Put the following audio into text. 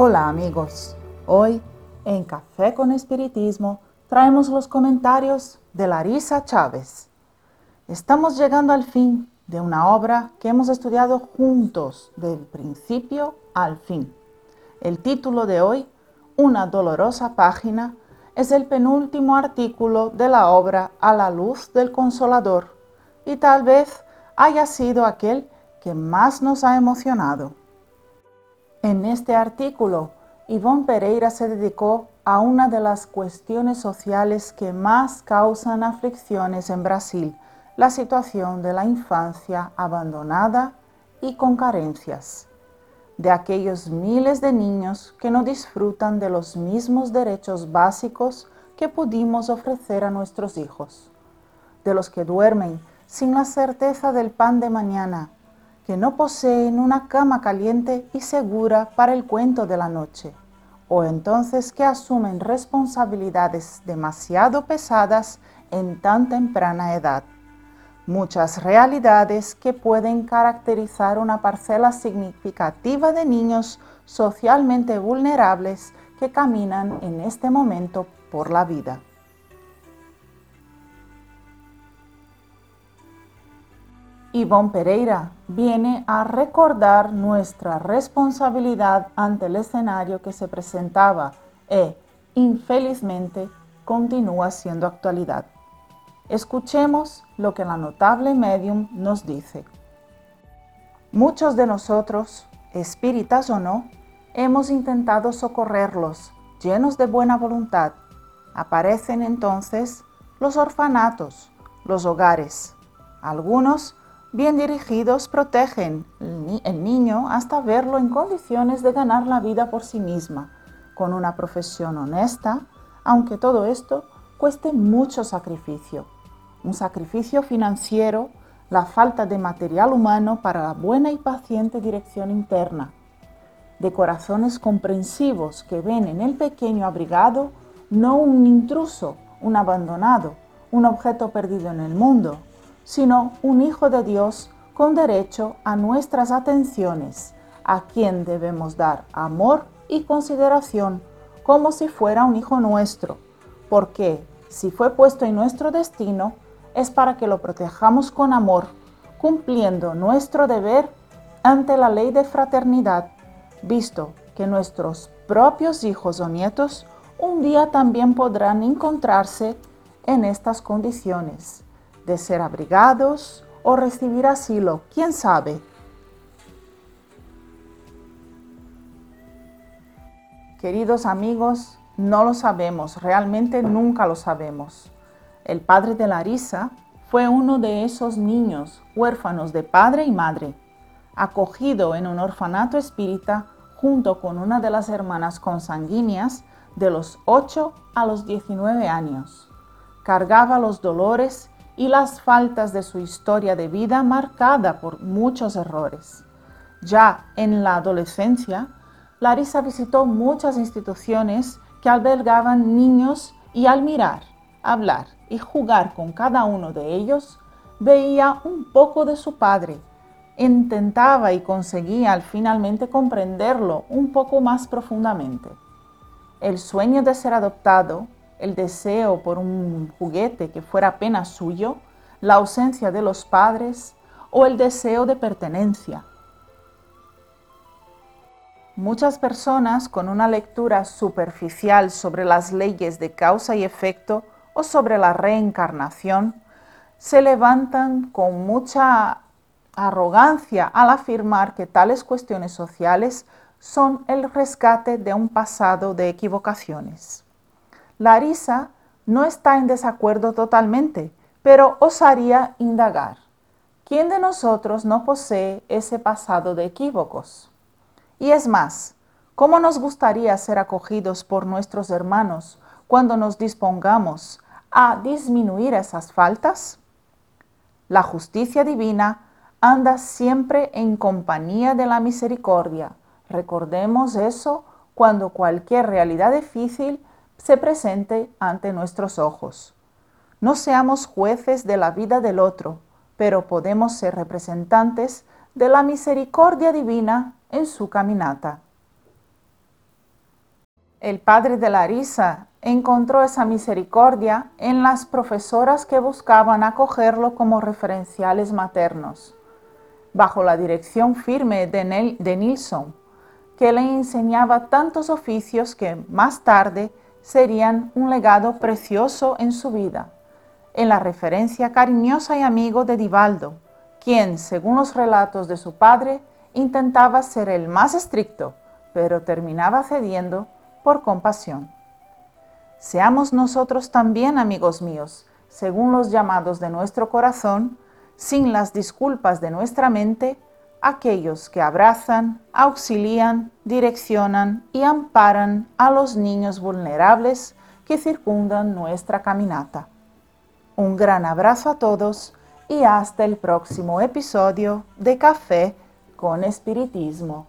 Hola amigos, hoy en Café con Espiritismo traemos los comentarios de Larisa Chávez. Estamos llegando al fin de una obra que hemos estudiado juntos del principio al fin. El título de hoy, Una dolorosa página, es el penúltimo artículo de la obra A la luz del consolador y tal vez haya sido aquel que más nos ha emocionado. En este artículo, Ivonne Pereira se dedicó a una de las cuestiones sociales que más causan aflicciones en Brasil, la situación de la infancia abandonada y con carencias, de aquellos miles de niños que no disfrutan de los mismos derechos básicos que pudimos ofrecer a nuestros hijos, de los que duermen sin la certeza del pan de mañana que no poseen una cama caliente y segura para el cuento de la noche, o entonces que asumen responsabilidades demasiado pesadas en tan temprana edad. Muchas realidades que pueden caracterizar una parcela significativa de niños socialmente vulnerables que caminan en este momento por la vida. Ivonne Pereira viene a recordar nuestra responsabilidad ante el escenario que se presentaba e, infelizmente, continúa siendo actualidad. Escuchemos lo que la notable medium nos dice. Muchos de nosotros, espíritas o no, hemos intentado socorrerlos, llenos de buena voluntad. Aparecen entonces los orfanatos, los hogares. Algunos bien dirigidos protegen el niño hasta verlo en condiciones de ganar la vida por sí misma, con una profesión honesta, aunque todo esto cueste mucho sacrificio. Un sacrificio financiero, la falta de material humano para la buena y paciente dirección interna, de corazones comprensivos que ven en el pequeño abrigado no un intruso, un abandonado, un objeto perdido en el mundo, sino un Hijo de Dios con derecho a nuestras atenciones, a quien debemos dar amor y consideración como si fuera un hijo nuestro, porque si fue puesto en nuestro destino, es para que lo protejamos con amor, cumpliendo nuestro deber ante la ley de fraternidad, visto que nuestros propios hijos o nietos un día también podrán encontrarse en estas condiciones de ser abrigados o recibir asilo, quién sabe. Queridos amigos, no lo sabemos, realmente nunca lo sabemos. El padre de Larisa fue uno de esos niños huérfanos de padre y madre, acogido en un orfanato espírita junto con una de las hermanas consanguíneas de los 8 a los 19 años. Cargaba los dolores y las faltas de su historia de vida marcada por muchos errores. Ya en la adolescencia, Larissa visitó muchas instituciones que albergaban niños y al mirar, hablar y jugar con cada uno de ellos, veía un poco de su padre. Intentaba y conseguía finalmente comprenderlo un poco más profundamente. El sueño de ser adoptado el deseo por un juguete que fuera apenas suyo, la ausencia de los padres o el deseo de pertenencia. Muchas personas con una lectura superficial sobre las leyes de causa y efecto o sobre la reencarnación se levantan con mucha arrogancia al afirmar que tales cuestiones sociales son el rescate de un pasado de equivocaciones. Larisa no está en desacuerdo totalmente, pero osaría indagar. ¿Quién de nosotros no posee ese pasado de equívocos? Y es más, ¿cómo nos gustaría ser acogidos por nuestros hermanos cuando nos dispongamos a disminuir esas faltas? La justicia divina anda siempre en compañía de la misericordia. Recordemos eso cuando cualquier realidad difícil se presente ante nuestros ojos. No seamos jueces de la vida del otro, pero podemos ser representantes de la misericordia divina en su caminata. El padre de Larisa encontró esa misericordia en las profesoras que buscaban acogerlo como referenciales maternos, bajo la dirección firme de, de Nilsson, que le enseñaba tantos oficios que más tarde serían un legado precioso en su vida, en la referencia cariñosa y amigo de Divaldo, quien, según los relatos de su padre, intentaba ser el más estricto, pero terminaba cediendo por compasión. Seamos nosotros también, amigos míos, según los llamados de nuestro corazón, sin las disculpas de nuestra mente, aquellos que abrazan, auxilian, direccionan y amparan a los niños vulnerables que circundan nuestra caminata. Un gran abrazo a todos y hasta el próximo episodio de Café con Espiritismo.